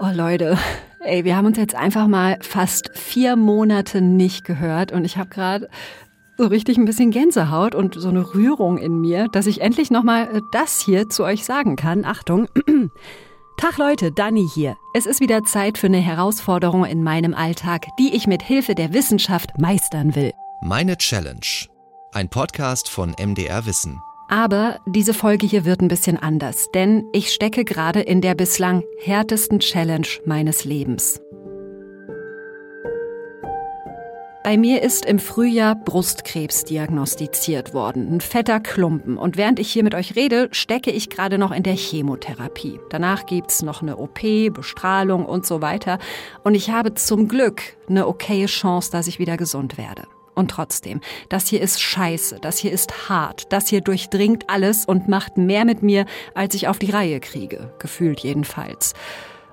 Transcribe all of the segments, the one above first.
Oh Leute, ey, wir haben uns jetzt einfach mal fast vier Monate nicht gehört und ich habe gerade so richtig ein bisschen Gänsehaut und so eine Rührung in mir, dass ich endlich nochmal äh, das hier zu euch sagen kann. Achtung. Tag Leute, Dani hier. Es ist wieder Zeit für eine Herausforderung in meinem Alltag, die ich mit Hilfe der Wissenschaft meistern will. Meine Challenge. Ein Podcast von MDR Wissen. Aber diese Folge hier wird ein bisschen anders, denn ich stecke gerade in der bislang härtesten Challenge meines Lebens. Bei mir ist im Frühjahr Brustkrebs diagnostiziert worden, ein fetter Klumpen. Und während ich hier mit euch rede, stecke ich gerade noch in der Chemotherapie. Danach gibt's noch eine OP, Bestrahlung und so weiter. Und ich habe zum Glück eine okaye Chance, dass ich wieder gesund werde. Und trotzdem, das hier ist scheiße, das hier ist hart, das hier durchdringt alles und macht mehr mit mir, als ich auf die Reihe kriege, gefühlt jedenfalls.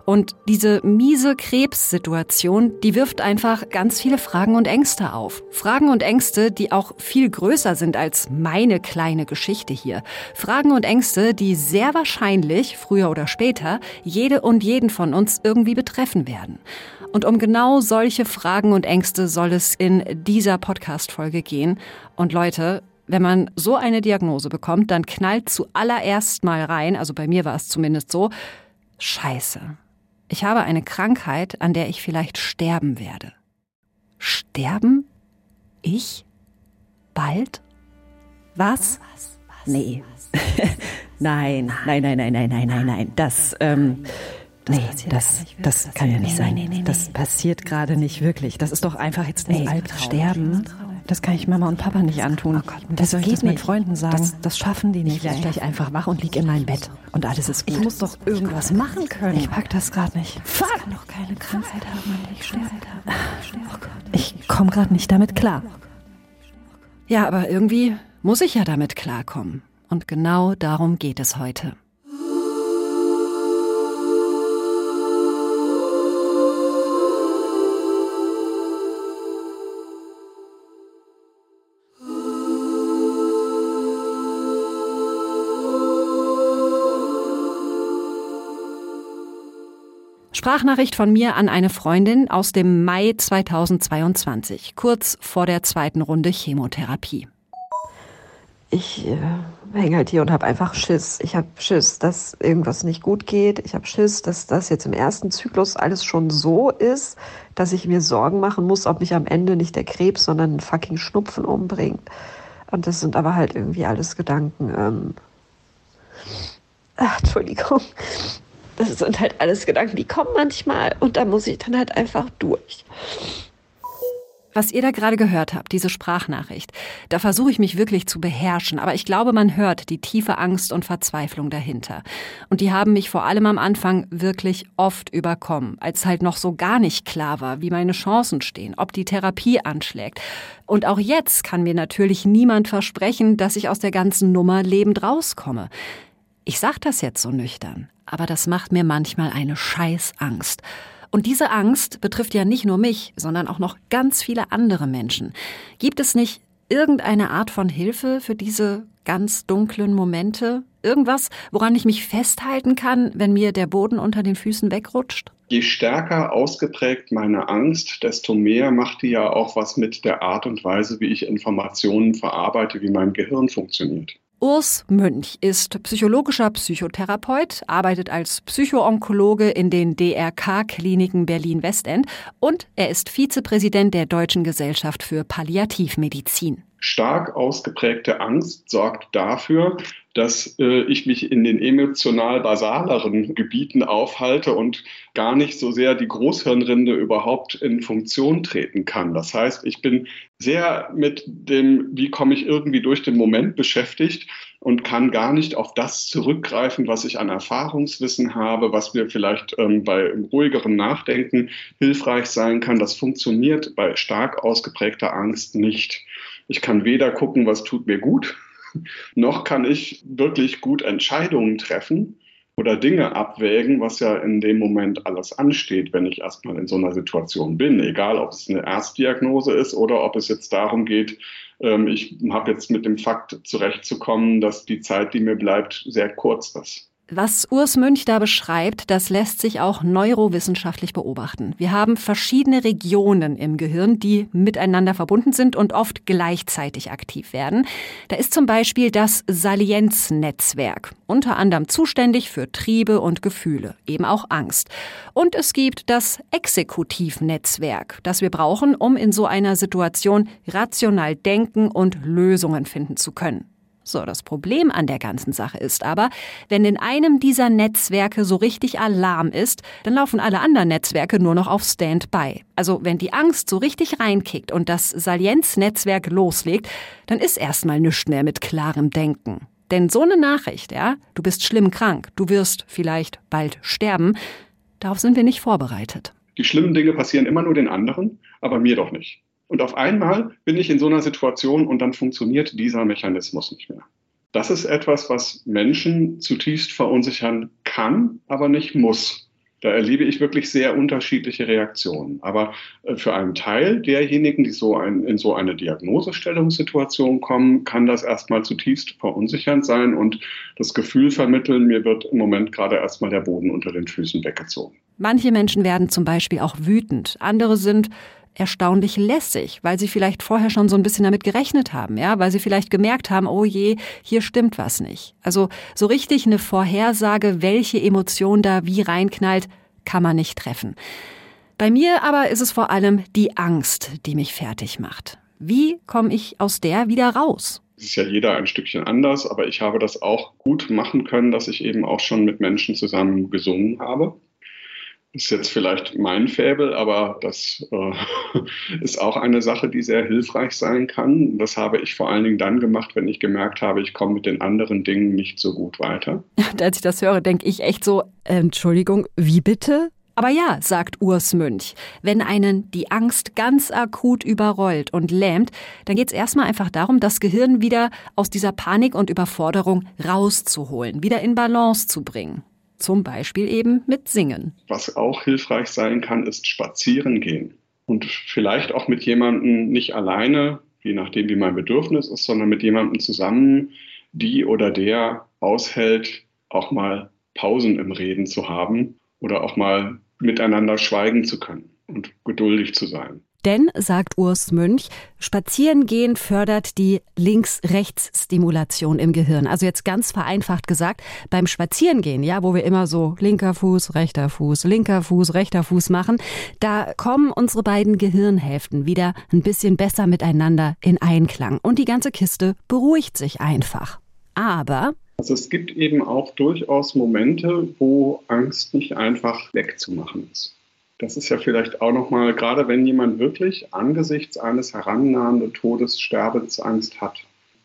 Und diese miese Krebssituation, die wirft einfach ganz viele Fragen und Ängste auf. Fragen und Ängste, die auch viel größer sind als meine kleine Geschichte hier. Fragen und Ängste, die sehr wahrscheinlich, früher oder später, jede und jeden von uns irgendwie betreffen werden. Und um genau solche Fragen und Ängste soll es in dieser Podcast-Folge gehen. Und Leute, wenn man so eine Diagnose bekommt, dann knallt zuallererst mal rein, also bei mir war es zumindest so, Scheiße ich habe eine Krankheit, an der ich vielleicht sterben werde. Sterben? Ich? Bald? Was? Nee. nein, nein, nein, nein, nein, nein, nein, nein. Das, ähm, nee, das, das kann ja nicht sein. Das passiert gerade nicht wirklich. Das ist doch einfach jetzt ein Albtraum. Sterben? Das kann ich Mama und Papa nicht antun. Oh Gott, das soll ich das mit Freunden sagen? Das, das schaffen die nicht. Ich werde gleich einfach wach und lieg in meinem Bett. Und alles ist gut. Ich muss doch irgendwas machen können. Ich pack das gerade nicht. Fuck! Ich kann doch keine Krankheit haben, ich sterbe. Oh ich komme gerade nicht damit klar. Ja, aber irgendwie muss ich ja damit klarkommen. Und genau darum geht es heute. Sprachnachricht von mir an eine Freundin aus dem Mai 2022, kurz vor der zweiten Runde Chemotherapie. Ich äh, hänge halt hier und habe einfach Schiss. Ich habe Schiss, dass irgendwas nicht gut geht. Ich habe Schiss, dass das jetzt im ersten Zyklus alles schon so ist, dass ich mir Sorgen machen muss, ob mich am Ende nicht der Krebs, sondern ein fucking Schnupfen umbringt. Und das sind aber halt irgendwie alles Gedanken. Ähm Ach, Entschuldigung das sind halt alles Gedanken, die kommen manchmal und da muss ich dann halt einfach durch. Was ihr da gerade gehört habt, diese Sprachnachricht, da versuche ich mich wirklich zu beherrschen, aber ich glaube, man hört die tiefe Angst und Verzweiflung dahinter. Und die haben mich vor allem am Anfang wirklich oft überkommen, als halt noch so gar nicht klar war, wie meine Chancen stehen, ob die Therapie anschlägt. Und auch jetzt kann mir natürlich niemand versprechen, dass ich aus der ganzen Nummer lebend rauskomme. Ich sag das jetzt so nüchtern, aber das macht mir manchmal eine Scheißangst. Und diese Angst betrifft ja nicht nur mich, sondern auch noch ganz viele andere Menschen. Gibt es nicht irgendeine Art von Hilfe für diese ganz dunklen Momente? Irgendwas, woran ich mich festhalten kann, wenn mir der Boden unter den Füßen wegrutscht? Je stärker ausgeprägt meine Angst, desto mehr macht die ja auch was mit der Art und Weise, wie ich Informationen verarbeite, wie mein Gehirn funktioniert. Urs Münch ist psychologischer Psychotherapeut, arbeitet als Psychoonkologe in den DRK-Kliniken Berlin-Westend und er ist Vizepräsident der Deutschen Gesellschaft für Palliativmedizin. Stark ausgeprägte Angst sorgt dafür, dass äh, ich mich in den emotional basaleren Gebieten aufhalte und gar nicht so sehr die Großhirnrinde überhaupt in Funktion treten kann. Das heißt, ich bin sehr mit dem, wie komme ich irgendwie durch den Moment beschäftigt und kann gar nicht auf das zurückgreifen, was ich an Erfahrungswissen habe, was mir vielleicht ähm, bei ruhigeren Nachdenken hilfreich sein kann. Das funktioniert bei stark ausgeprägter Angst nicht. Ich kann weder gucken, was tut mir gut, noch kann ich wirklich gut Entscheidungen treffen oder Dinge abwägen, was ja in dem Moment alles ansteht, wenn ich erstmal in so einer Situation bin. Egal, ob es eine Erstdiagnose ist oder ob es jetzt darum geht, ähm, ich habe jetzt mit dem Fakt zurechtzukommen, dass die Zeit, die mir bleibt, sehr kurz ist. Was Urs Münch da beschreibt, das lässt sich auch neurowissenschaftlich beobachten. Wir haben verschiedene Regionen im Gehirn, die miteinander verbunden sind und oft gleichzeitig aktiv werden. Da ist zum Beispiel das Salienznetzwerk, unter anderem zuständig für Triebe und Gefühle, eben auch Angst. Und es gibt das Exekutivnetzwerk, das wir brauchen, um in so einer Situation rational denken und Lösungen finden zu können. So, das Problem an der ganzen Sache ist aber, wenn in einem dieser Netzwerke so richtig Alarm ist, dann laufen alle anderen Netzwerke nur noch auf Standby. Also wenn die Angst so richtig reinkickt und das Salienznetzwerk loslegt, dann ist erstmal nichts mehr mit klarem Denken. Denn so eine Nachricht, ja, du bist schlimm krank, du wirst vielleicht bald sterben, darauf sind wir nicht vorbereitet. Die schlimmen Dinge passieren immer nur den anderen, aber mir doch nicht. Und auf einmal bin ich in so einer Situation und dann funktioniert dieser Mechanismus nicht mehr. Das ist etwas, was Menschen zutiefst verunsichern kann, aber nicht muss. Da erlebe ich wirklich sehr unterschiedliche Reaktionen. Aber äh, für einen Teil derjenigen, die so ein, in so eine Diagnosestellungssituation kommen, kann das erstmal zutiefst verunsichernd sein und das Gefühl vermitteln, mir wird im Moment gerade erstmal der Boden unter den Füßen weggezogen. Manche Menschen werden zum Beispiel auch wütend. Andere sind erstaunlich lässig, weil sie vielleicht vorher schon so ein bisschen damit gerechnet haben, ja, weil sie vielleicht gemerkt haben, oh je, hier stimmt was nicht. Also so richtig eine Vorhersage, welche Emotion da wie reinknallt, kann man nicht treffen. Bei mir aber ist es vor allem die Angst, die mich fertig macht. Wie komme ich aus der wieder raus? Es ist ja jeder ein Stückchen anders, aber ich habe das auch gut machen können, dass ich eben auch schon mit Menschen zusammen gesungen habe ist jetzt vielleicht mein Fäbel, aber das äh, ist auch eine Sache, die sehr hilfreich sein kann. Das habe ich vor allen Dingen dann gemacht, wenn ich gemerkt habe, ich komme mit den anderen Dingen nicht so gut weiter. Als ich das höre, denke ich echt so, Entschuldigung, wie bitte? Aber ja, sagt Urs Münch, wenn einen die Angst ganz akut überrollt und lähmt, dann geht es erstmal einfach darum, das Gehirn wieder aus dieser Panik und Überforderung rauszuholen, wieder in Balance zu bringen. Zum Beispiel eben mit Singen. Was auch hilfreich sein kann, ist spazieren gehen. Und vielleicht auch mit jemandem nicht alleine, je nachdem wie mein Bedürfnis ist, sondern mit jemandem zusammen, die oder der aushält, auch mal Pausen im Reden zu haben oder auch mal miteinander schweigen zu können und geduldig zu sein. Denn, sagt Urs Münch, Spazierengehen fördert die Links-Rechts-Stimulation im Gehirn. Also jetzt ganz vereinfacht gesagt, beim Spazierengehen, ja, wo wir immer so linker Fuß, rechter Fuß, linker Fuß, rechter Fuß machen, da kommen unsere beiden Gehirnhälften wieder ein bisschen besser miteinander in Einklang. Und die ganze Kiste beruhigt sich einfach. Aber also es gibt eben auch durchaus Momente, wo Angst nicht einfach wegzumachen ist. Das ist ja vielleicht auch nochmal, gerade wenn jemand wirklich angesichts eines herannahenden Todes Sterbensangst hat,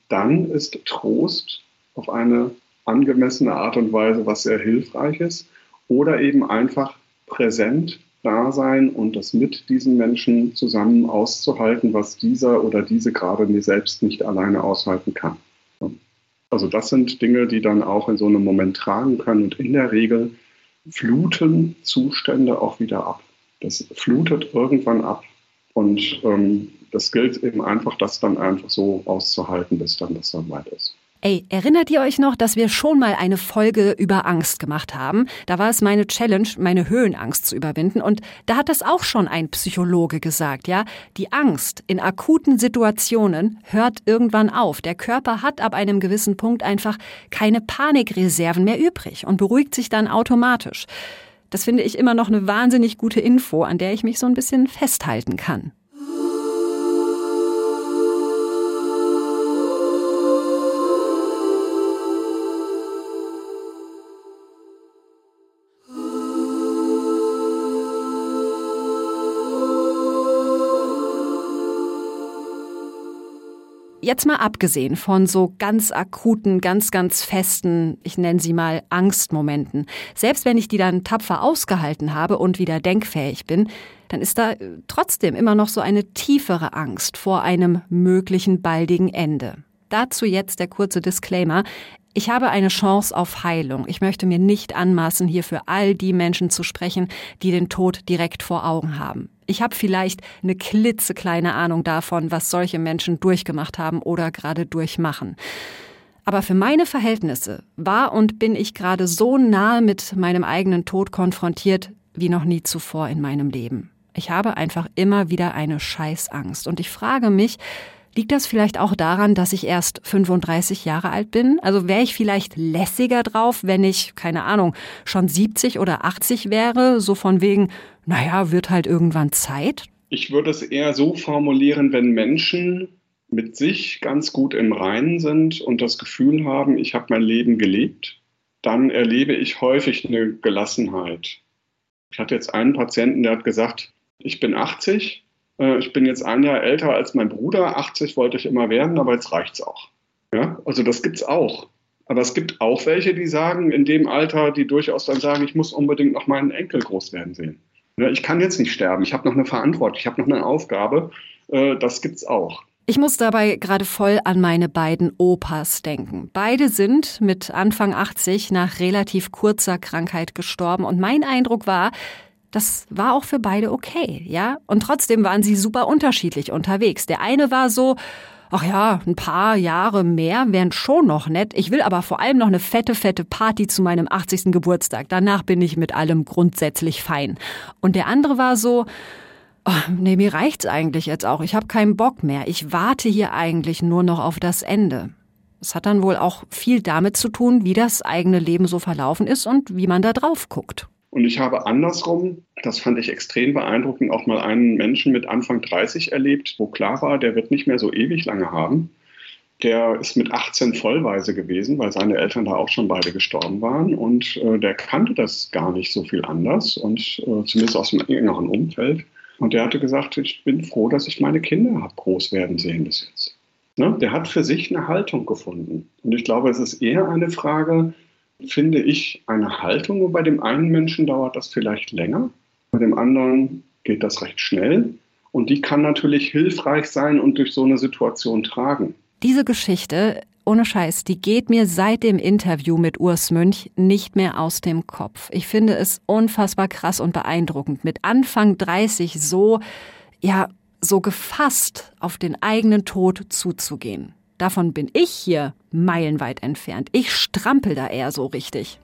dann ist Trost auf eine angemessene Art und Weise was sehr hilfreich ist oder eben einfach präsent da sein und das mit diesen Menschen zusammen auszuhalten, was dieser oder diese gerade mir selbst nicht alleine aushalten kann. Also das sind Dinge, die dann auch in so einem Moment tragen können und in der Regel fluten Zustände auch wieder ab. Das flutet irgendwann ab. Und ähm, das gilt eben einfach, das dann einfach so auszuhalten, bis dann das dann weit ist. Ey, erinnert ihr euch noch, dass wir schon mal eine Folge über Angst gemacht haben? Da war es meine Challenge, meine Höhenangst zu überwinden. Und da hat das auch schon ein Psychologe gesagt, ja? Die Angst in akuten Situationen hört irgendwann auf. Der Körper hat ab einem gewissen Punkt einfach keine Panikreserven mehr übrig und beruhigt sich dann automatisch. Das finde ich immer noch eine wahnsinnig gute Info, an der ich mich so ein bisschen festhalten kann. Jetzt mal abgesehen von so ganz akuten, ganz, ganz festen, ich nenne sie mal Angstmomenten. Selbst wenn ich die dann tapfer ausgehalten habe und wieder denkfähig bin, dann ist da äh, trotzdem immer noch so eine tiefere Angst vor einem möglichen baldigen Ende. Dazu jetzt der kurze Disclaimer. Ich habe eine Chance auf Heilung. Ich möchte mir nicht anmaßen, hier für all die Menschen zu sprechen, die den Tod direkt vor Augen haben. Ich habe vielleicht eine klitzekleine Ahnung davon, was solche Menschen durchgemacht haben oder gerade durchmachen. Aber für meine Verhältnisse war und bin ich gerade so nahe mit meinem eigenen Tod konfrontiert wie noch nie zuvor in meinem Leben. Ich habe einfach immer wieder eine Scheißangst. Und ich frage mich, liegt das vielleicht auch daran, dass ich erst 35 Jahre alt bin? Also wäre ich vielleicht lässiger drauf, wenn ich, keine Ahnung, schon 70 oder 80 wäre? So von wegen, naja, wird halt irgendwann Zeit? Ich würde es eher so formulieren, wenn Menschen mit sich ganz gut im Reinen sind und das Gefühl haben, ich habe mein Leben gelebt, dann erlebe ich häufig eine Gelassenheit. Ich hatte jetzt einen Patienten, der hat gesagt, ich bin 80, äh, ich bin jetzt ein Jahr älter als mein Bruder, 80 wollte ich immer werden, aber jetzt reicht's auch. Ja, also das gibt's auch. Aber es gibt auch welche, die sagen, in dem Alter, die durchaus dann sagen, ich muss unbedingt noch meinen Enkel groß werden sehen. Ich kann jetzt nicht sterben, ich habe noch eine Verantwortung, ich habe noch eine Aufgabe. Äh, das gibt's auch. Ich muss dabei gerade voll an meine beiden Opas denken. Beide sind mit Anfang 80 nach relativ kurzer Krankheit gestorben und mein Eindruck war, das war auch für beide okay, ja? Und trotzdem waren sie super unterschiedlich unterwegs. Der eine war so, ach ja, ein paar Jahre mehr wären schon noch nett. Ich will aber vor allem noch eine fette, fette Party zu meinem 80. Geburtstag. Danach bin ich mit allem grundsätzlich fein. Und der andere war so, Oh, nee, mir reicht's eigentlich jetzt auch. Ich habe keinen Bock mehr. Ich warte hier eigentlich nur noch auf das Ende. Es hat dann wohl auch viel damit zu tun, wie das eigene Leben so verlaufen ist und wie man da drauf guckt. Und ich habe andersrum, das fand ich extrem beeindruckend, auch mal einen Menschen mit Anfang 30 erlebt, wo klar war, der wird nicht mehr so ewig lange haben. Der ist mit 18 vollweise gewesen, weil seine Eltern da auch schon beide gestorben waren. Und äh, der kannte das gar nicht so viel anders und äh, zumindest aus dem engeren Umfeld. Und der hatte gesagt, ich bin froh, dass ich meine Kinder habe groß werden sehen bis jetzt. Ne? Der hat für sich eine Haltung gefunden. Und ich glaube, es ist eher eine Frage, finde ich, eine Haltung. Und bei dem einen Menschen dauert das vielleicht länger, bei dem anderen geht das recht schnell. Und die kann natürlich hilfreich sein und durch so eine Situation tragen. Diese Geschichte ohne Scheiß, die geht mir seit dem Interview mit Urs Münch nicht mehr aus dem Kopf. Ich finde es unfassbar krass und beeindruckend, mit Anfang 30 so, ja, so gefasst auf den eigenen Tod zuzugehen. Davon bin ich hier meilenweit entfernt. Ich strampel da eher so richtig.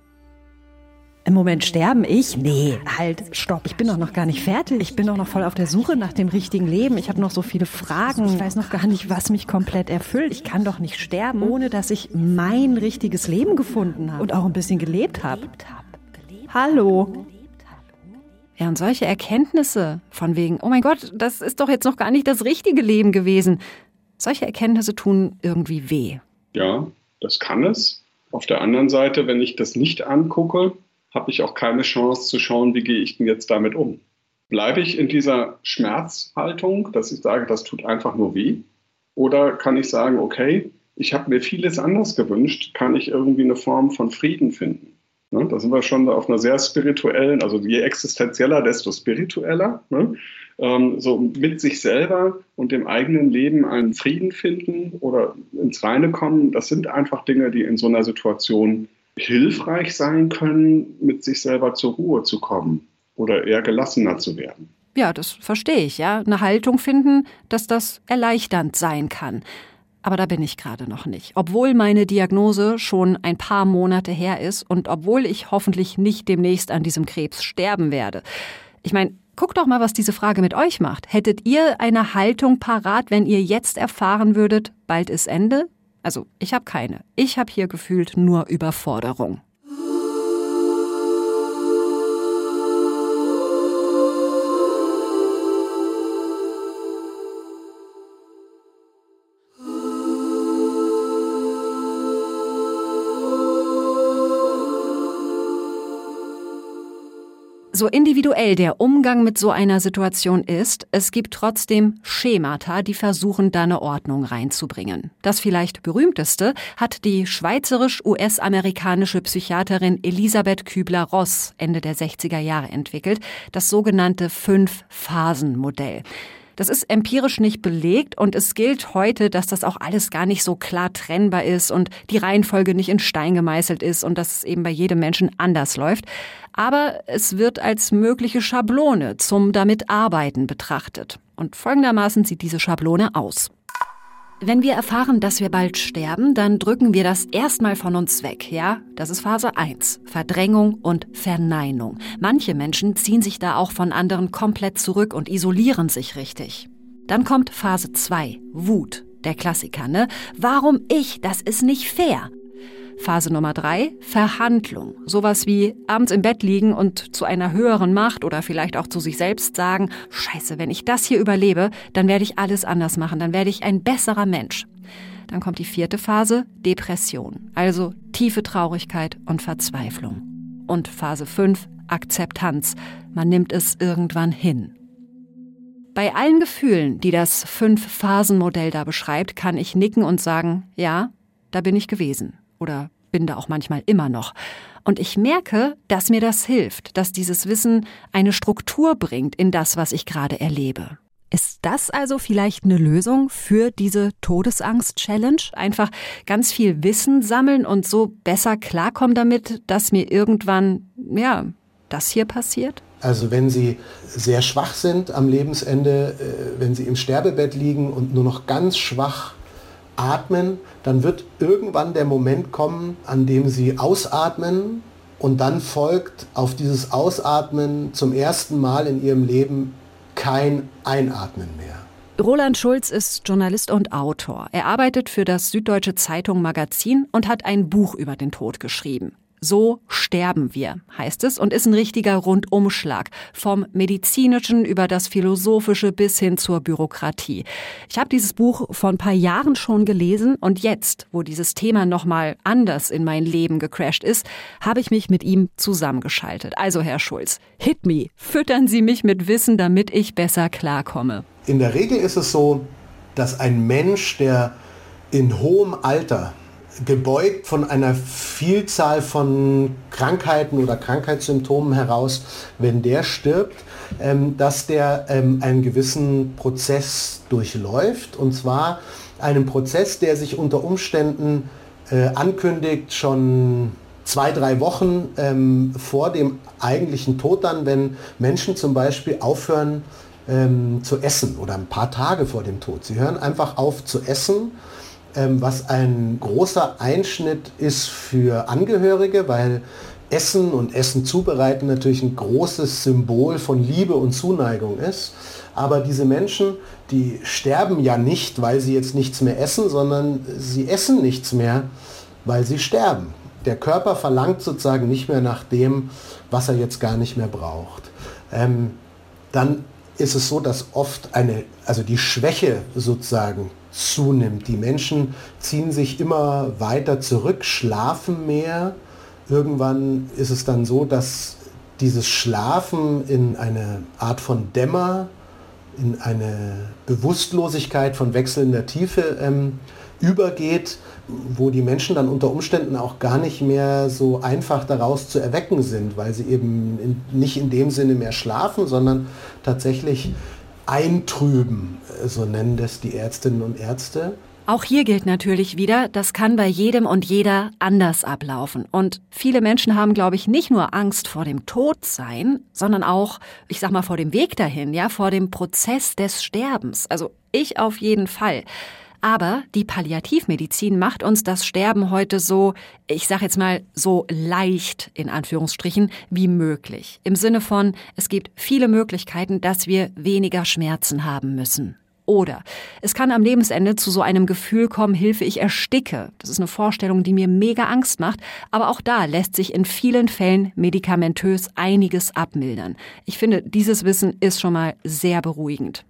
Im Moment sterben ich? Nee, halt, stopp. Ich bin doch noch gar nicht fertig. Ich bin doch noch voll auf der Suche nach dem richtigen Leben. Ich habe noch so viele Fragen. Ich weiß noch gar nicht, was mich komplett erfüllt. Ich kann doch nicht sterben, ohne dass ich mein richtiges Leben gefunden habe und auch ein bisschen gelebt habe. Hallo. Ja, und solche Erkenntnisse von wegen, oh mein Gott, das ist doch jetzt noch gar nicht das richtige Leben gewesen. Solche Erkenntnisse tun irgendwie weh. Ja, das kann es. Auf der anderen Seite, wenn ich das nicht angucke, habe ich auch keine Chance zu schauen, wie gehe ich denn jetzt damit um. Bleibe ich in dieser Schmerzhaltung, dass ich sage, das tut einfach nur weh? Oder kann ich sagen, okay, ich habe mir vieles anders gewünscht, kann ich irgendwie eine Form von Frieden finden? Ne? Da sind wir schon auf einer sehr spirituellen, also je existenzieller, desto spiritueller. Ne? Ähm, so mit sich selber und dem eigenen Leben einen Frieden finden oder ins Reine kommen, das sind einfach Dinge, die in so einer Situation hilfreich sein können, mit sich selber zur Ruhe zu kommen oder eher gelassener zu werden. Ja, das verstehe ich, ja. Eine Haltung finden, dass das erleichternd sein kann. Aber da bin ich gerade noch nicht. Obwohl meine Diagnose schon ein paar Monate her ist und obwohl ich hoffentlich nicht demnächst an diesem Krebs sterben werde. Ich meine, guckt doch mal, was diese Frage mit euch macht. Hättet ihr eine Haltung parat, wenn ihr jetzt erfahren würdet, bald ist Ende? Also ich habe keine. Ich habe hier gefühlt nur Überforderung. So individuell der Umgang mit so einer Situation ist, es gibt trotzdem Schemata, die versuchen, da eine Ordnung reinzubringen. Das vielleicht berühmteste hat die schweizerisch-US-amerikanische Psychiaterin Elisabeth Kübler-Ross Ende der 60er Jahre entwickelt, das sogenannte Fünf-Phasen-Modell. Das ist empirisch nicht belegt und es gilt heute, dass das auch alles gar nicht so klar trennbar ist und die Reihenfolge nicht in Stein gemeißelt ist und dass es eben bei jedem Menschen anders läuft. Aber es wird als mögliche Schablone zum damit arbeiten betrachtet. Und folgendermaßen sieht diese Schablone aus. Wenn wir erfahren, dass wir bald sterben, dann drücken wir das erstmal von uns weg, ja? Das ist Phase 1. Verdrängung und Verneinung. Manche Menschen ziehen sich da auch von anderen komplett zurück und isolieren sich richtig. Dann kommt Phase 2. Wut. Der Klassiker, ne? Warum ich? Das ist nicht fair. Phase Nummer drei, Verhandlung. Sowas wie abends im Bett liegen und zu einer höheren Macht oder vielleicht auch zu sich selbst sagen, scheiße, wenn ich das hier überlebe, dann werde ich alles anders machen, dann werde ich ein besserer Mensch. Dann kommt die vierte Phase, Depression, also tiefe Traurigkeit und Verzweiflung. Und Phase 5, Akzeptanz. Man nimmt es irgendwann hin. Bei allen Gefühlen, die das Fünf-Phasen-Modell da beschreibt, kann ich nicken und sagen, ja, da bin ich gewesen oder bin da auch manchmal immer noch. Und ich merke, dass mir das hilft, dass dieses Wissen eine Struktur bringt in das, was ich gerade erlebe. Ist das also vielleicht eine Lösung für diese Todesangst-Challenge? Einfach ganz viel Wissen sammeln und so besser klarkommen damit, dass mir irgendwann, ja, das hier passiert? Also wenn Sie sehr schwach sind am Lebensende, äh, wenn Sie im Sterbebett liegen und nur noch ganz schwach atmen, dann wird irgendwann der Moment kommen, an dem Sie ausatmen und dann folgt auf dieses Ausatmen zum ersten Mal in Ihrem Leben kein Einatmen mehr. Roland Schulz ist Journalist und Autor. Er arbeitet für das Süddeutsche Zeitung Magazin und hat ein Buch über den Tod geschrieben. So sterben wir, heißt es, und ist ein richtiger Rundumschlag vom medizinischen über das philosophische bis hin zur Bürokratie. Ich habe dieses Buch vor ein paar Jahren schon gelesen und jetzt, wo dieses Thema nochmal anders in mein Leben gecrashed ist, habe ich mich mit ihm zusammengeschaltet. Also Herr Schulz, hit me, füttern Sie mich mit Wissen, damit ich besser klarkomme. In der Regel ist es so, dass ein Mensch, der in hohem Alter gebeugt von einer Vielzahl von Krankheiten oder Krankheitssymptomen heraus, wenn der stirbt, ähm, dass der ähm, einen gewissen Prozess durchläuft. Und zwar einen Prozess, der sich unter Umständen äh, ankündigt schon zwei, drei Wochen ähm, vor dem eigentlichen Tod dann, wenn Menschen zum Beispiel aufhören ähm, zu essen oder ein paar Tage vor dem Tod. Sie hören einfach auf zu essen was ein großer Einschnitt ist für Angehörige, weil Essen und Essen zubereiten natürlich ein großes Symbol von Liebe und Zuneigung ist. Aber diese Menschen, die sterben ja nicht, weil sie jetzt nichts mehr essen, sondern sie essen nichts mehr, weil sie sterben. Der Körper verlangt sozusagen nicht mehr nach dem, was er jetzt gar nicht mehr braucht. Ähm, dann ist es so, dass oft eine, also die Schwäche sozusagen zunimmt. Die Menschen ziehen sich immer weiter zurück, schlafen mehr. Irgendwann ist es dann so, dass dieses Schlafen in eine Art von Dämmer, in eine Bewusstlosigkeit von wechselnder Tiefe ähm, übergeht, wo die Menschen dann unter Umständen auch gar nicht mehr so einfach daraus zu erwecken sind, weil sie eben in, nicht in dem Sinne mehr schlafen, sondern tatsächlich eintrüben, so nennen das die Ärztinnen und Ärzte. Auch hier gilt natürlich wieder, das kann bei jedem und jeder anders ablaufen. Und viele Menschen haben, glaube ich, nicht nur Angst vor dem Todsein, sondern auch, ich sag mal, vor dem Weg dahin, ja, vor dem Prozess des Sterbens. Also ich auf jeden Fall. Aber die Palliativmedizin macht uns das Sterben heute so, ich sage jetzt mal, so leicht in Anführungsstrichen wie möglich. Im Sinne von, es gibt viele Möglichkeiten, dass wir weniger Schmerzen haben müssen. Oder es kann am Lebensende zu so einem Gefühl kommen, Hilfe, ich ersticke. Das ist eine Vorstellung, die mir mega Angst macht. Aber auch da lässt sich in vielen Fällen medikamentös einiges abmildern. Ich finde, dieses Wissen ist schon mal sehr beruhigend.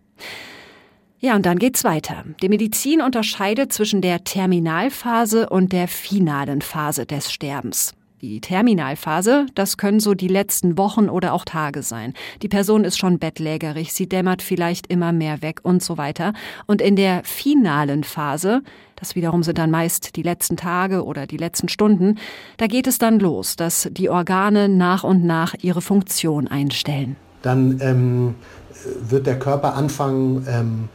Ja, und dann geht's weiter. Die Medizin unterscheidet zwischen der Terminalphase und der finalen Phase des Sterbens. Die Terminalphase, das können so die letzten Wochen oder auch Tage sein. Die Person ist schon bettlägerig, sie dämmert vielleicht immer mehr weg und so weiter. Und in der finalen Phase, das wiederum sind dann meist die letzten Tage oder die letzten Stunden, da geht es dann los, dass die Organe nach und nach ihre Funktion einstellen. Dann ähm, wird der Körper anfangen, ähm,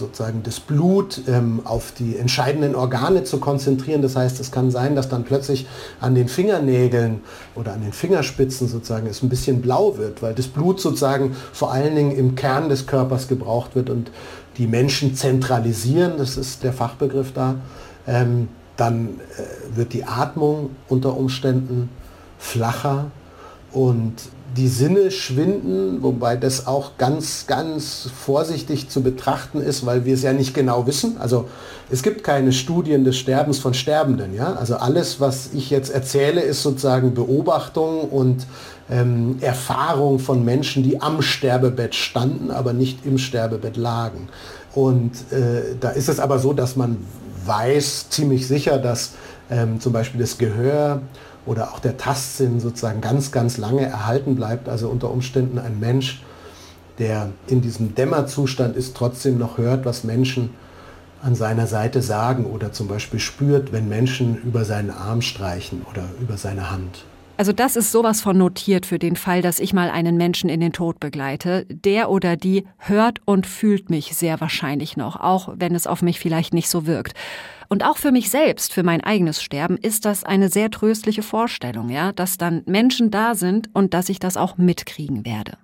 sozusagen das Blut ähm, auf die entscheidenden Organe zu konzentrieren. Das heißt, es kann sein, dass dann plötzlich an den Fingernägeln oder an den Fingerspitzen sozusagen es ein bisschen blau wird, weil das Blut sozusagen vor allen Dingen im Kern des Körpers gebraucht wird und die Menschen zentralisieren, das ist der Fachbegriff da. Ähm, dann äh, wird die Atmung unter Umständen flacher und die Sinne schwinden, wobei das auch ganz, ganz vorsichtig zu betrachten ist, weil wir es ja nicht genau wissen. Also es gibt keine Studien des Sterbens von Sterbenden. Ja? Also alles, was ich jetzt erzähle, ist sozusagen Beobachtung und ähm, Erfahrung von Menschen, die am Sterbebett standen, aber nicht im Sterbebett lagen. Und äh, da ist es aber so, dass man weiß ziemlich sicher, dass ähm, zum Beispiel das Gehör oder auch der Tastsinn sozusagen ganz, ganz lange erhalten bleibt. Also unter Umständen ein Mensch, der in diesem Dämmerzustand ist, trotzdem noch hört, was Menschen an seiner Seite sagen oder zum Beispiel spürt, wenn Menschen über seinen Arm streichen oder über seine Hand. Also das ist sowas von notiert für den Fall, dass ich mal einen Menschen in den Tod begleite. Der oder die hört und fühlt mich sehr wahrscheinlich noch, auch wenn es auf mich vielleicht nicht so wirkt. Und auch für mich selbst, für mein eigenes Sterben, ist das eine sehr tröstliche Vorstellung, ja, dass dann Menschen da sind und dass ich das auch mitkriegen werde.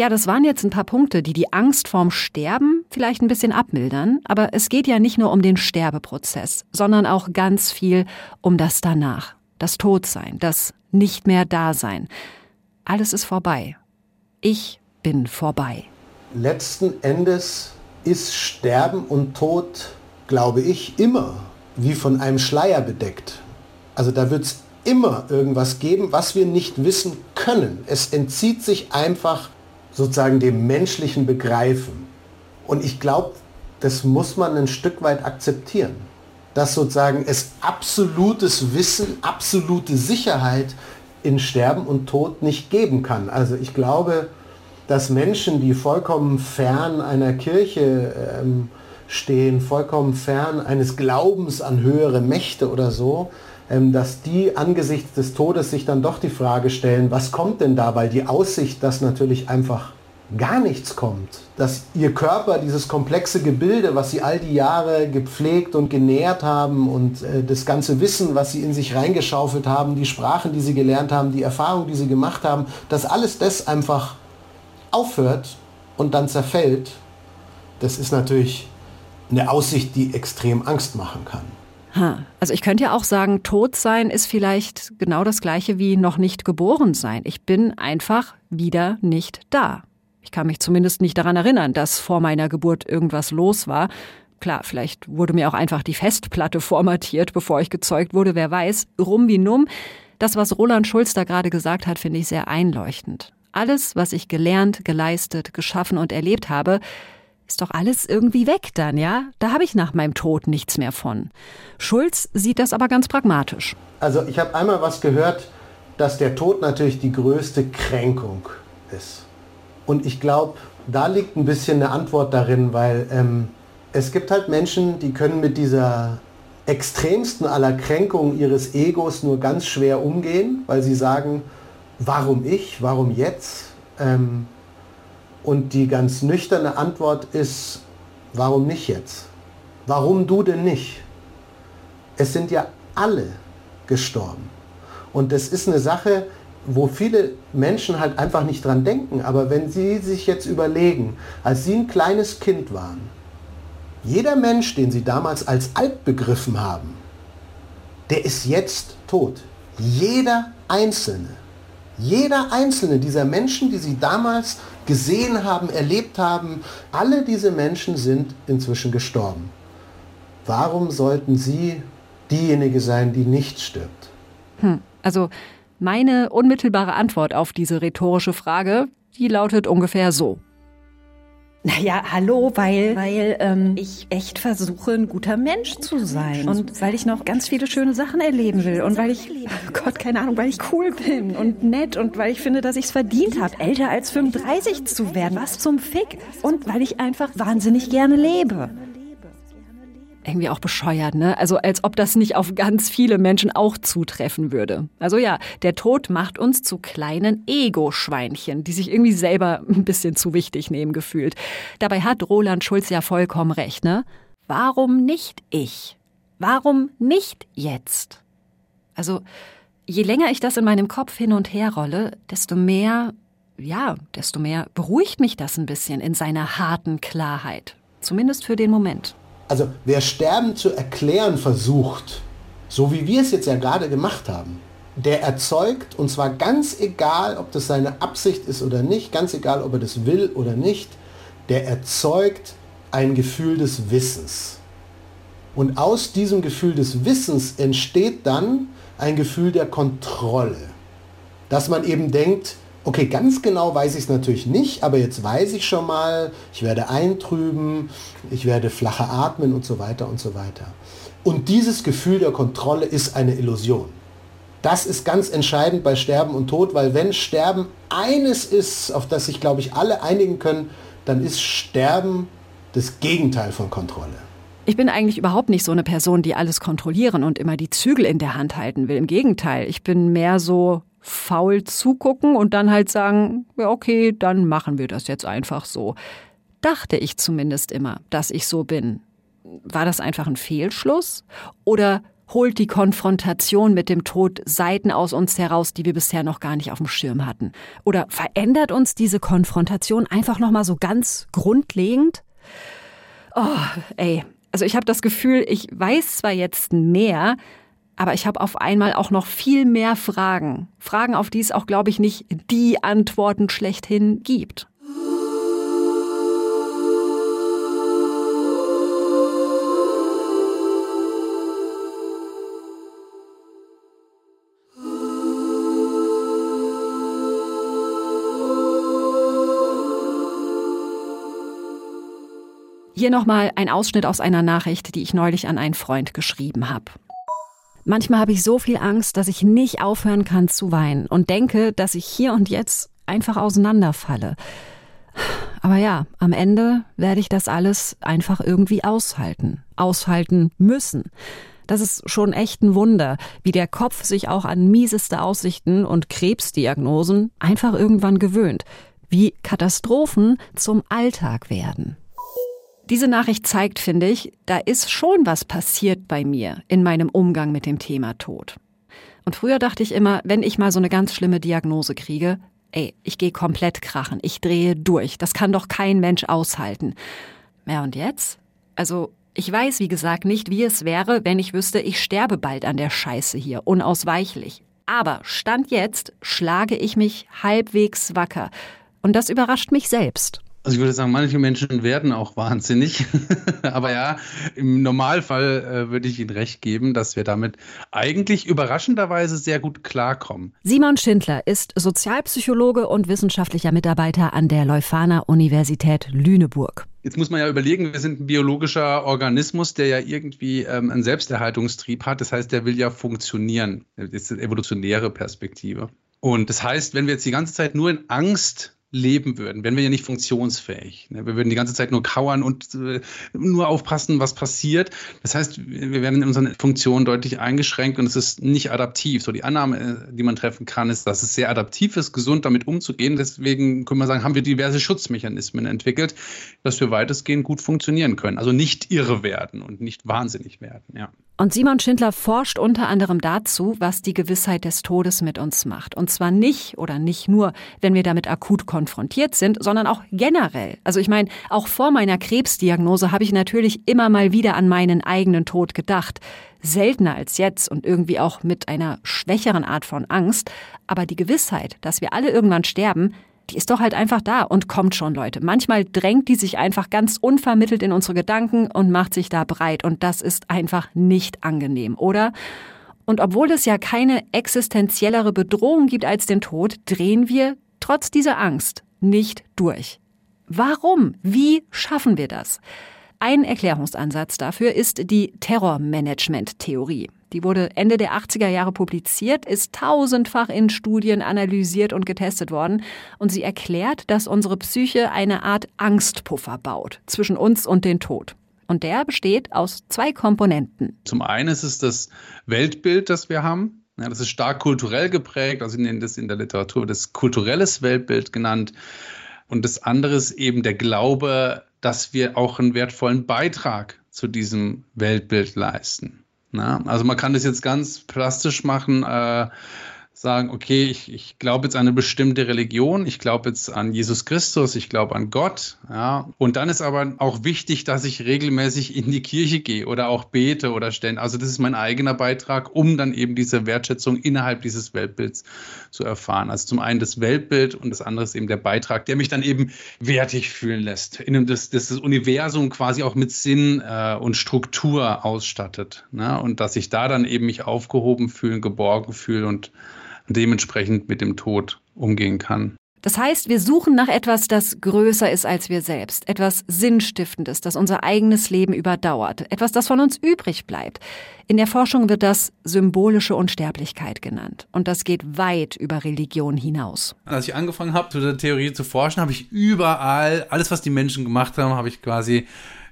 Ja, das waren jetzt ein paar Punkte, die die Angst vorm Sterben vielleicht ein bisschen abmildern. Aber es geht ja nicht nur um den Sterbeprozess, sondern auch ganz viel um das danach. Das Todsein, das nicht mehr Dasein. Alles ist vorbei. Ich bin vorbei. Letzten Endes ist Sterben und Tod, glaube ich, immer wie von einem Schleier bedeckt. Also da wird es immer irgendwas geben, was wir nicht wissen können. Es entzieht sich einfach sozusagen dem menschlichen Begreifen. Und ich glaube, das muss man ein Stück weit akzeptieren, dass sozusagen es absolutes Wissen, absolute Sicherheit in Sterben und Tod nicht geben kann. Also ich glaube, dass Menschen, die vollkommen fern einer Kirche ähm, stehen, vollkommen fern eines Glaubens an höhere Mächte oder so, dass die angesichts des Todes sich dann doch die Frage stellen, was kommt denn da? Weil die Aussicht, dass natürlich einfach gar nichts kommt, dass ihr Körper, dieses komplexe Gebilde, was sie all die Jahre gepflegt und genährt haben und äh, das ganze Wissen, was sie in sich reingeschaufelt haben, die Sprachen, die sie gelernt haben, die Erfahrungen, die sie gemacht haben, dass alles das einfach aufhört und dann zerfällt, das ist natürlich eine Aussicht, die extrem Angst machen kann. Also ich könnte ja auch sagen, tot sein ist vielleicht genau das gleiche wie noch nicht geboren sein. Ich bin einfach wieder nicht da. Ich kann mich zumindest nicht daran erinnern, dass vor meiner Geburt irgendwas los war. Klar, vielleicht wurde mir auch einfach die Festplatte formatiert, bevor ich gezeugt wurde, wer weiß. Rum wie numm. Das, was Roland Schulz da gerade gesagt hat, finde ich sehr einleuchtend. Alles, was ich gelernt, geleistet, geschaffen und erlebt habe, ist doch alles irgendwie weg dann, ja? Da habe ich nach meinem Tod nichts mehr von. Schulz sieht das aber ganz pragmatisch. Also ich habe einmal was gehört, dass der Tod natürlich die größte Kränkung ist. Und ich glaube, da liegt ein bisschen eine Antwort darin, weil ähm, es gibt halt Menschen, die können mit dieser extremsten aller Kränkungen ihres Egos nur ganz schwer umgehen, weil sie sagen, warum ich, warum jetzt? Ähm, und die ganz nüchterne Antwort ist, warum nicht jetzt? Warum du denn nicht? Es sind ja alle gestorben. Und das ist eine Sache, wo viele Menschen halt einfach nicht dran denken. Aber wenn sie sich jetzt überlegen, als sie ein kleines Kind waren, jeder Mensch, den sie damals als alt begriffen haben, der ist jetzt tot. Jeder Einzelne. Jeder einzelne dieser Menschen, die sie damals gesehen haben, erlebt haben, alle diese Menschen sind inzwischen gestorben. Warum sollten sie diejenige sein, die nicht stirbt? Hm, also meine unmittelbare Antwort auf diese rhetorische Frage, die lautet ungefähr so. Naja, hallo, weil, weil ähm, ich echt versuche, ein guter Mensch zu sein. Und weil ich noch ganz viele schöne Sachen erleben will. Und weil ich, oh Gott, keine Ahnung, weil ich cool bin und nett und weil ich finde, dass ich es verdient habe, älter als 35 zu werden. Was zum Fick. Und weil ich einfach wahnsinnig gerne lebe irgendwie auch bescheuert, ne? Also als ob das nicht auf ganz viele Menschen auch zutreffen würde. Also ja, der Tod macht uns zu kleinen Ego-Schweinchen, die sich irgendwie selber ein bisschen zu wichtig nehmen gefühlt. Dabei hat Roland Schulz ja vollkommen recht, ne? Warum nicht ich? Warum nicht jetzt? Also, je länger ich das in meinem Kopf hin und her rolle, desto mehr, ja, desto mehr beruhigt mich das ein bisschen in seiner harten Klarheit. Zumindest für den Moment. Also wer Sterben zu erklären versucht, so wie wir es jetzt ja gerade gemacht haben, der erzeugt, und zwar ganz egal, ob das seine Absicht ist oder nicht, ganz egal, ob er das will oder nicht, der erzeugt ein Gefühl des Wissens. Und aus diesem Gefühl des Wissens entsteht dann ein Gefühl der Kontrolle. Dass man eben denkt, Okay, ganz genau weiß ich es natürlich nicht, aber jetzt weiß ich schon mal, ich werde eintrüben, ich werde flacher atmen und so weiter und so weiter. Und dieses Gefühl der Kontrolle ist eine Illusion. Das ist ganz entscheidend bei Sterben und Tod, weil wenn Sterben eines ist, auf das sich, glaube ich, alle einigen können, dann ist Sterben das Gegenteil von Kontrolle. Ich bin eigentlich überhaupt nicht so eine Person, die alles kontrollieren und immer die Zügel in der Hand halten will. Im Gegenteil, ich bin mehr so faul zugucken und dann halt sagen, ja, okay, dann machen wir das jetzt einfach so. Dachte ich zumindest immer, dass ich so bin. War das einfach ein Fehlschluss? Oder holt die Konfrontation mit dem Tod Seiten aus uns heraus, die wir bisher noch gar nicht auf dem Schirm hatten? Oder verändert uns diese Konfrontation einfach nochmal so ganz grundlegend? Oh, ey, also ich habe das Gefühl, ich weiß zwar jetzt mehr, aber ich habe auf einmal auch noch viel mehr Fragen. Fragen, auf die es auch, glaube ich, nicht die Antworten schlechthin gibt. Hier nochmal ein Ausschnitt aus einer Nachricht, die ich neulich an einen Freund geschrieben habe. Manchmal habe ich so viel Angst, dass ich nicht aufhören kann zu weinen und denke, dass ich hier und jetzt einfach auseinanderfalle. Aber ja, am Ende werde ich das alles einfach irgendwie aushalten, aushalten müssen. Das ist schon echt ein Wunder, wie der Kopf sich auch an mieseste Aussichten und Krebsdiagnosen einfach irgendwann gewöhnt, wie Katastrophen zum Alltag werden. Diese Nachricht zeigt, finde ich, da ist schon was passiert bei mir in meinem Umgang mit dem Thema Tod. Und früher dachte ich immer, wenn ich mal so eine ganz schlimme Diagnose kriege, ey, ich gehe komplett krachen, ich drehe durch, das kann doch kein Mensch aushalten. Ja, und jetzt? Also, ich weiß, wie gesagt, nicht, wie es wäre, wenn ich wüsste, ich sterbe bald an der Scheiße hier, unausweichlich. Aber Stand jetzt schlage ich mich halbwegs wacker. Und das überrascht mich selbst. Also ich würde sagen, manche Menschen werden auch wahnsinnig. Aber ja, im Normalfall äh, würde ich Ihnen recht geben, dass wir damit eigentlich überraschenderweise sehr gut klarkommen. Simon Schindler ist Sozialpsychologe und wissenschaftlicher Mitarbeiter an der Leuphana Universität Lüneburg. Jetzt muss man ja überlegen, wir sind ein biologischer Organismus, der ja irgendwie ähm, einen Selbsterhaltungstrieb hat. Das heißt, der will ja funktionieren. Das ist eine evolutionäre Perspektive. Und das heißt, wenn wir jetzt die ganze Zeit nur in Angst leben würden, wären wir ja nicht funktionsfähig. Ne? Wir würden die ganze Zeit nur kauern und äh, nur aufpassen, was passiert. Das heißt, wir werden in unseren Funktionen deutlich eingeschränkt und es ist nicht adaptiv. So die Annahme, äh, die man treffen kann, ist, dass es sehr adaptiv ist, gesund damit umzugehen. Deswegen können wir sagen, haben wir diverse Schutzmechanismen entwickelt, dass wir weitestgehend gut funktionieren können. Also nicht irre werden und nicht wahnsinnig werden. Ja. Und Simon Schindler forscht unter anderem dazu, was die Gewissheit des Todes mit uns macht. Und zwar nicht oder nicht nur, wenn wir damit akut konfrontiert sind, sondern auch generell. Also ich meine, auch vor meiner Krebsdiagnose habe ich natürlich immer mal wieder an meinen eigenen Tod gedacht. Seltener als jetzt und irgendwie auch mit einer schwächeren Art von Angst. Aber die Gewissheit, dass wir alle irgendwann sterben, die ist doch halt einfach da und kommt schon, Leute. Manchmal drängt die sich einfach ganz unvermittelt in unsere Gedanken und macht sich da breit. Und das ist einfach nicht angenehm, oder? Und obwohl es ja keine existenziellere Bedrohung gibt als den Tod, drehen wir trotz dieser Angst nicht durch. Warum? Wie schaffen wir das? Ein Erklärungsansatz dafür ist die Terrormanagement-Theorie. Die wurde Ende der 80er Jahre publiziert, ist tausendfach in Studien analysiert und getestet worden und sie erklärt, dass unsere Psyche eine Art Angstpuffer baut zwischen uns und den Tod. Und der besteht aus zwei Komponenten. Zum einen ist es das Weltbild, das wir haben. Ja, das ist stark kulturell geprägt, also nennen das in der Literatur das kulturelles Weltbild genannt. Und das andere ist eben der Glaube, dass wir auch einen wertvollen Beitrag zu diesem Weltbild leisten. Na? Also man kann das jetzt ganz plastisch machen. Äh, sagen, okay, ich, ich glaube jetzt an eine bestimmte Religion, ich glaube jetzt an Jesus Christus, ich glaube an Gott, ja. Und dann ist aber auch wichtig, dass ich regelmäßig in die Kirche gehe oder auch bete oder stellen. Also das ist mein eigener Beitrag, um dann eben diese Wertschätzung innerhalb dieses Weltbilds zu erfahren. Also zum einen das Weltbild und das andere ist eben der Beitrag, der mich dann eben wertig fühlen lässt, in dem das, das, das Universum quasi auch mit Sinn äh, und Struktur ausstattet. Ne? Und dass ich da dann eben mich aufgehoben fühlen, geborgen fühle und dementsprechend mit dem Tod umgehen kann. Das heißt, wir suchen nach etwas, das größer ist als wir selbst, etwas Sinnstiftendes, das unser eigenes Leben überdauert, etwas, das von uns übrig bleibt. In der Forschung wird das symbolische Unsterblichkeit genannt. Und das geht weit über Religion hinaus. Als ich angefangen habe, zu der Theorie zu forschen, habe ich überall, alles, was die Menschen gemacht haben, habe ich quasi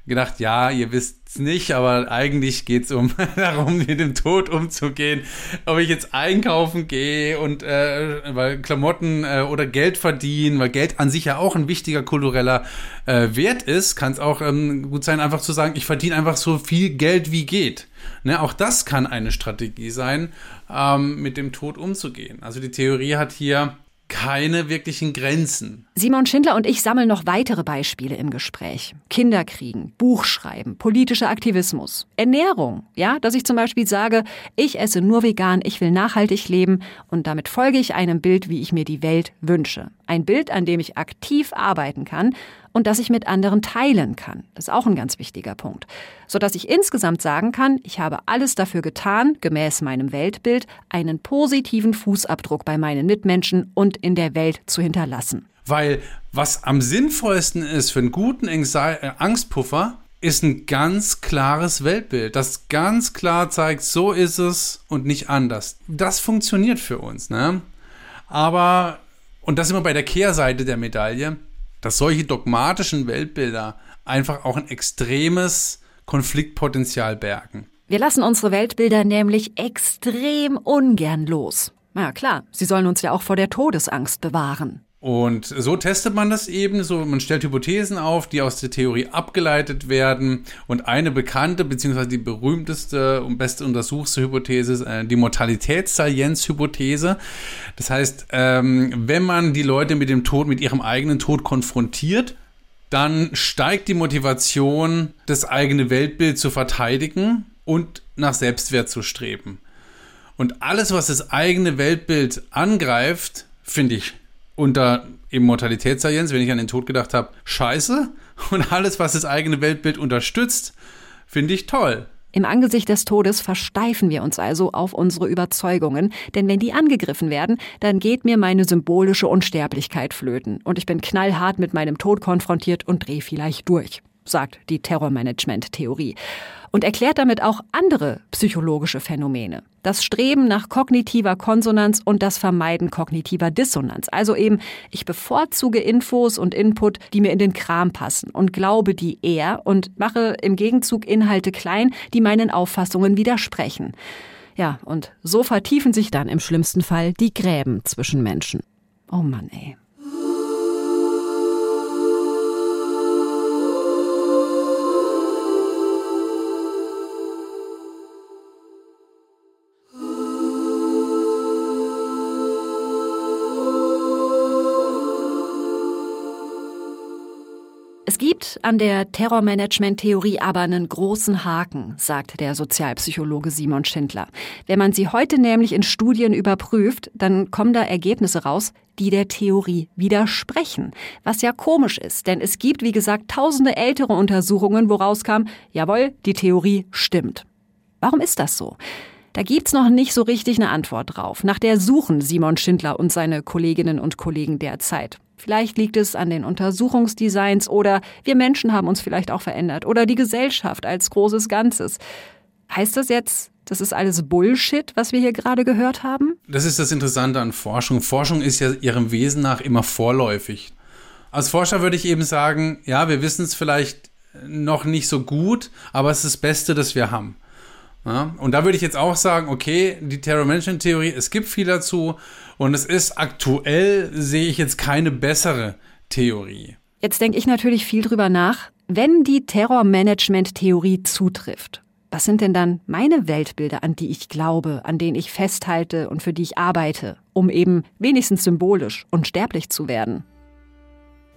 gedacht, ja, ihr wisst es nicht, aber eigentlich geht es um darum, mit dem Tod umzugehen. Ob ich jetzt einkaufen gehe und äh, weil Klamotten äh, oder Geld verdienen, weil Geld an sich ja auch ein wichtiger kultureller äh, Wert ist, kann es auch ähm, gut sein, einfach zu sagen, ich verdiene einfach so viel Geld wie geht. Ne, auch das kann eine Strategie sein, ähm, mit dem Tod umzugehen. Also die Theorie hat hier keine wirklichen Grenzen. Simon Schindler und ich sammeln noch weitere Beispiele im Gespräch. Kinderkriegen, Buchschreiben, politischer Aktivismus, Ernährung. Ja, dass ich zum Beispiel sage, ich esse nur vegan, ich will nachhaltig leben und damit folge ich einem Bild, wie ich mir die Welt wünsche. Ein Bild, an dem ich aktiv arbeiten kann und das ich mit anderen teilen kann. Das ist auch ein ganz wichtiger Punkt. Sodass ich insgesamt sagen kann, ich habe alles dafür getan, gemäß meinem Weltbild, einen positiven Fußabdruck bei meinen Mitmenschen und in der Welt zu hinterlassen. Weil was am sinnvollsten ist für einen guten äh, Angstpuffer, ist ein ganz klares Weltbild, das ganz klar zeigt, so ist es und nicht anders. Das funktioniert für uns, ne? Aber, und das immer bei der Kehrseite der Medaille, dass solche dogmatischen Weltbilder einfach auch ein extremes Konfliktpotenzial bergen. Wir lassen unsere Weltbilder nämlich extrem ungern los. Na klar, sie sollen uns ja auch vor der Todesangst bewahren. Und so testet man das eben, so man stellt Hypothesen auf, die aus der Theorie abgeleitet werden. Und eine bekannte beziehungsweise die berühmteste und beste untersuchte Hypothese ist äh, die Mortalitätssalienz-Hypothese. Das heißt, ähm, wenn man die Leute mit dem Tod, mit ihrem eigenen Tod konfrontiert, dann steigt die Motivation, das eigene Weltbild zu verteidigen und nach Selbstwert zu streben. Und alles, was das eigene Weltbild angreift, finde ich unter Immortalitätsscience, wenn ich an den Tod gedacht habe, scheiße. Und alles, was das eigene Weltbild unterstützt, finde ich toll. Im Angesicht des Todes versteifen wir uns also auf unsere Überzeugungen, denn wenn die angegriffen werden, dann geht mir meine symbolische Unsterblichkeit flöten und ich bin knallhart mit meinem Tod konfrontiert und drehe vielleicht durch sagt die Terrormanagement-Theorie. Und erklärt damit auch andere psychologische Phänomene. Das Streben nach kognitiver Konsonanz und das Vermeiden kognitiver Dissonanz. Also eben, ich bevorzuge Infos und Input, die mir in den Kram passen und glaube die eher und mache im Gegenzug Inhalte klein, die meinen Auffassungen widersprechen. Ja, und so vertiefen sich dann im schlimmsten Fall die Gräben zwischen Menschen. Oh Mann, ey. Es gibt an der Terrormanagement-Theorie aber einen großen Haken, sagt der Sozialpsychologe Simon Schindler. Wenn man sie heute nämlich in Studien überprüft, dann kommen da Ergebnisse raus, die der Theorie widersprechen. Was ja komisch ist, denn es gibt, wie gesagt, tausende ältere Untersuchungen, woraus kam, jawohl, die Theorie stimmt. Warum ist das so? Da gibt's noch nicht so richtig eine Antwort drauf. Nach der suchen Simon Schindler und seine Kolleginnen und Kollegen derzeit. Vielleicht liegt es an den Untersuchungsdesigns oder wir Menschen haben uns vielleicht auch verändert oder die Gesellschaft als großes Ganzes. Heißt das jetzt, das ist alles Bullshit, was wir hier gerade gehört haben? Das ist das Interessante an Forschung. Forschung ist ja ihrem Wesen nach immer vorläufig. Als Forscher würde ich eben sagen, ja, wir wissen es vielleicht noch nicht so gut, aber es ist das Beste, das wir haben. Ja, und da würde ich jetzt auch sagen, okay, die Terror-Management-Theorie, es gibt viel dazu und es ist aktuell, sehe ich jetzt keine bessere Theorie. Jetzt denke ich natürlich viel drüber nach, wenn die Terror-Management-Theorie zutrifft. Was sind denn dann meine Weltbilder, an die ich glaube, an denen ich festhalte und für die ich arbeite, um eben wenigstens symbolisch unsterblich zu werden?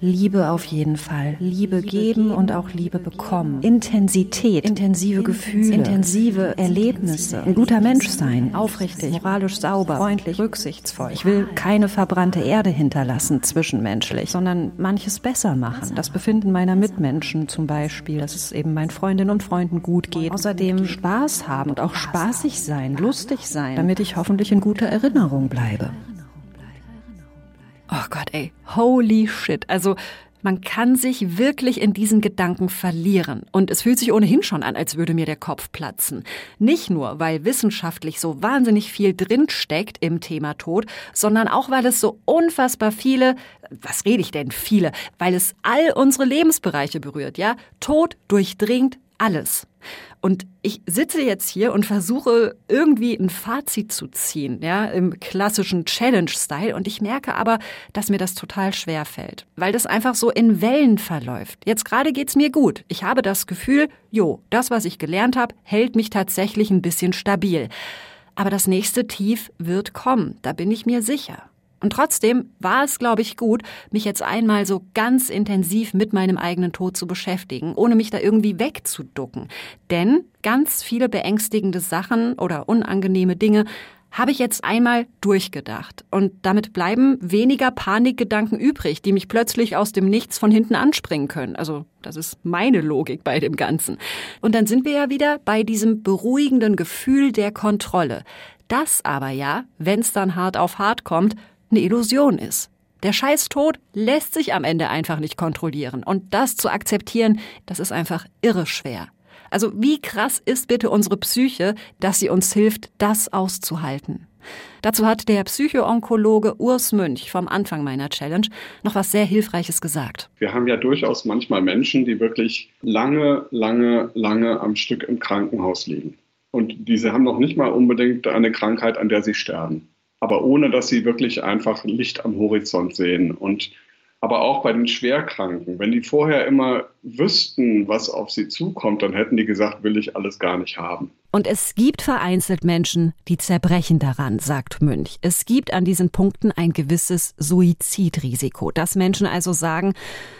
Liebe auf jeden Fall. Liebe geben und auch Liebe bekommen. Intensität, intensive Gefühle, intensive Erlebnisse. Ein guter Mensch sein, aufrichtig, moralisch sauber, freundlich, rücksichtsvoll. Ich will keine verbrannte Erde hinterlassen, zwischenmenschlich, sondern manches besser machen. Das Befinden meiner Mitmenschen zum Beispiel, dass es eben meinen Freundinnen und Freunden gut geht. Außerdem Spaß haben und auch spaßig sein, lustig sein, damit ich hoffentlich in guter Erinnerung bleibe. Oh Gott, ey, holy shit. Also man kann sich wirklich in diesen Gedanken verlieren. Und es fühlt sich ohnehin schon an, als würde mir der Kopf platzen. Nicht nur, weil wissenschaftlich so wahnsinnig viel drinsteckt im Thema Tod, sondern auch, weil es so unfassbar viele, was rede ich denn, viele, weil es all unsere Lebensbereiche berührt, ja? Tod durchdringt alles. Und ich sitze jetzt hier und versuche irgendwie ein Fazit zu ziehen, ja, im klassischen Challenge-Style. Und ich merke aber, dass mir das total schwer fällt, weil das einfach so in Wellen verläuft. Jetzt gerade geht's mir gut. Ich habe das Gefühl, jo, das, was ich gelernt habe, hält mich tatsächlich ein bisschen stabil. Aber das nächste Tief wird kommen, da bin ich mir sicher. Und trotzdem war es, glaube ich, gut, mich jetzt einmal so ganz intensiv mit meinem eigenen Tod zu beschäftigen, ohne mich da irgendwie wegzuducken. Denn ganz viele beängstigende Sachen oder unangenehme Dinge habe ich jetzt einmal durchgedacht. Und damit bleiben weniger Panikgedanken übrig, die mich plötzlich aus dem Nichts von hinten anspringen können. Also das ist meine Logik bei dem Ganzen. Und dann sind wir ja wieder bei diesem beruhigenden Gefühl der Kontrolle. Das aber ja, wenn es dann hart auf hart kommt, eine Illusion ist. Der scheiß Tod lässt sich am Ende einfach nicht kontrollieren. Und das zu akzeptieren, das ist einfach irre schwer. Also wie krass ist bitte unsere Psyche, dass sie uns hilft, das auszuhalten? Dazu hat der Psychoonkologe Urs Münch vom Anfang meiner Challenge noch was sehr Hilfreiches gesagt. Wir haben ja durchaus manchmal Menschen, die wirklich lange, lange, lange am Stück im Krankenhaus liegen. Und diese haben noch nicht mal unbedingt eine Krankheit, an der sie sterben aber ohne dass sie wirklich einfach Licht am Horizont sehen. Und aber auch bei den Schwerkranken, wenn die vorher immer wüssten, was auf sie zukommt, dann hätten die gesagt, will ich alles gar nicht haben. Und es gibt vereinzelt Menschen, die zerbrechen daran, sagt Münch. Es gibt an diesen Punkten ein gewisses Suizidrisiko, dass Menschen also sagen,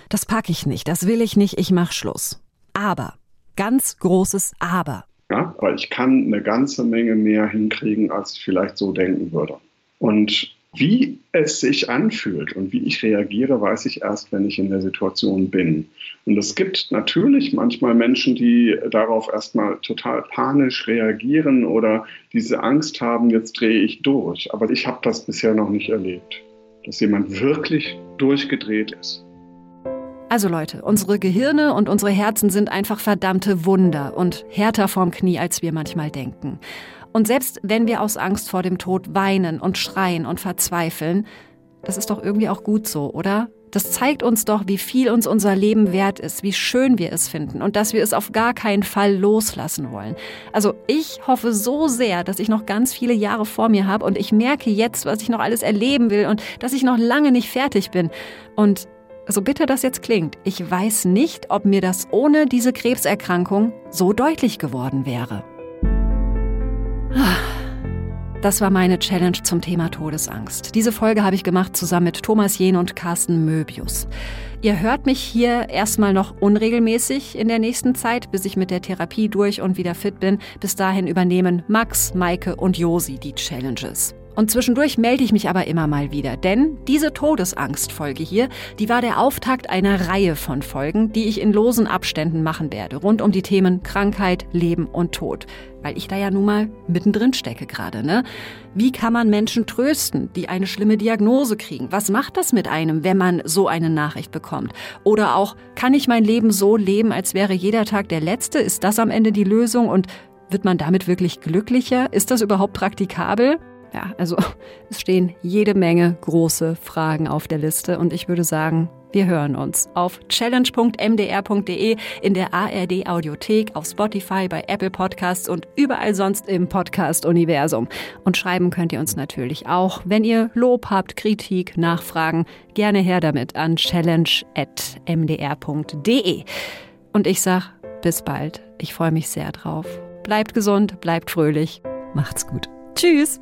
das packe ich nicht, das will ich nicht, ich mache Schluss. Aber, ganz großes Aber. Ja, weil ich kann eine ganze Menge mehr hinkriegen, als ich vielleicht so denken würde. Und wie es sich anfühlt und wie ich reagiere, weiß ich erst, wenn ich in der Situation bin. Und es gibt natürlich manchmal Menschen, die darauf erstmal total panisch reagieren oder diese Angst haben, jetzt drehe ich durch. Aber ich habe das bisher noch nicht erlebt, dass jemand wirklich durchgedreht ist. Also Leute, unsere Gehirne und unsere Herzen sind einfach verdammte Wunder und härter vorm Knie, als wir manchmal denken. Und selbst wenn wir aus Angst vor dem Tod weinen und schreien und verzweifeln, das ist doch irgendwie auch gut so, oder? Das zeigt uns doch, wie viel uns unser Leben wert ist, wie schön wir es finden und dass wir es auf gar keinen Fall loslassen wollen. Also ich hoffe so sehr, dass ich noch ganz viele Jahre vor mir habe und ich merke jetzt, was ich noch alles erleben will und dass ich noch lange nicht fertig bin. Und so bitter das jetzt klingt, ich weiß nicht, ob mir das ohne diese Krebserkrankung so deutlich geworden wäre. Das war meine Challenge zum Thema Todesangst. Diese Folge habe ich gemacht zusammen mit Thomas Jehn und Carsten Möbius. Ihr hört mich hier erstmal noch unregelmäßig in der nächsten Zeit, bis ich mit der Therapie durch und wieder fit bin. Bis dahin übernehmen Max, Maike und Josi die Challenges. Und zwischendurch melde ich mich aber immer mal wieder, denn diese Todesangstfolge hier, die war der Auftakt einer Reihe von Folgen, die ich in losen Abständen machen werde, rund um die Themen Krankheit, Leben und Tod. Weil ich da ja nun mal mittendrin stecke gerade, ne? Wie kann man Menschen trösten, die eine schlimme Diagnose kriegen? Was macht das mit einem, wenn man so eine Nachricht bekommt? Oder auch, kann ich mein Leben so leben, als wäre jeder Tag der letzte? Ist das am Ende die Lösung? Und wird man damit wirklich glücklicher? Ist das überhaupt praktikabel? Ja, also es stehen jede Menge große Fragen auf der Liste und ich würde sagen, wir hören uns auf challenge.mdr.de, in der ARD Audiothek, auf Spotify, bei Apple Podcasts und überall sonst im Podcast-Universum. Und schreiben könnt ihr uns natürlich auch, wenn ihr Lob habt, Kritik, Nachfragen, gerne her damit an challenge.mdr.de. Und ich sag bis bald. Ich freue mich sehr drauf. Bleibt gesund, bleibt fröhlich. Macht's gut. Tschüss.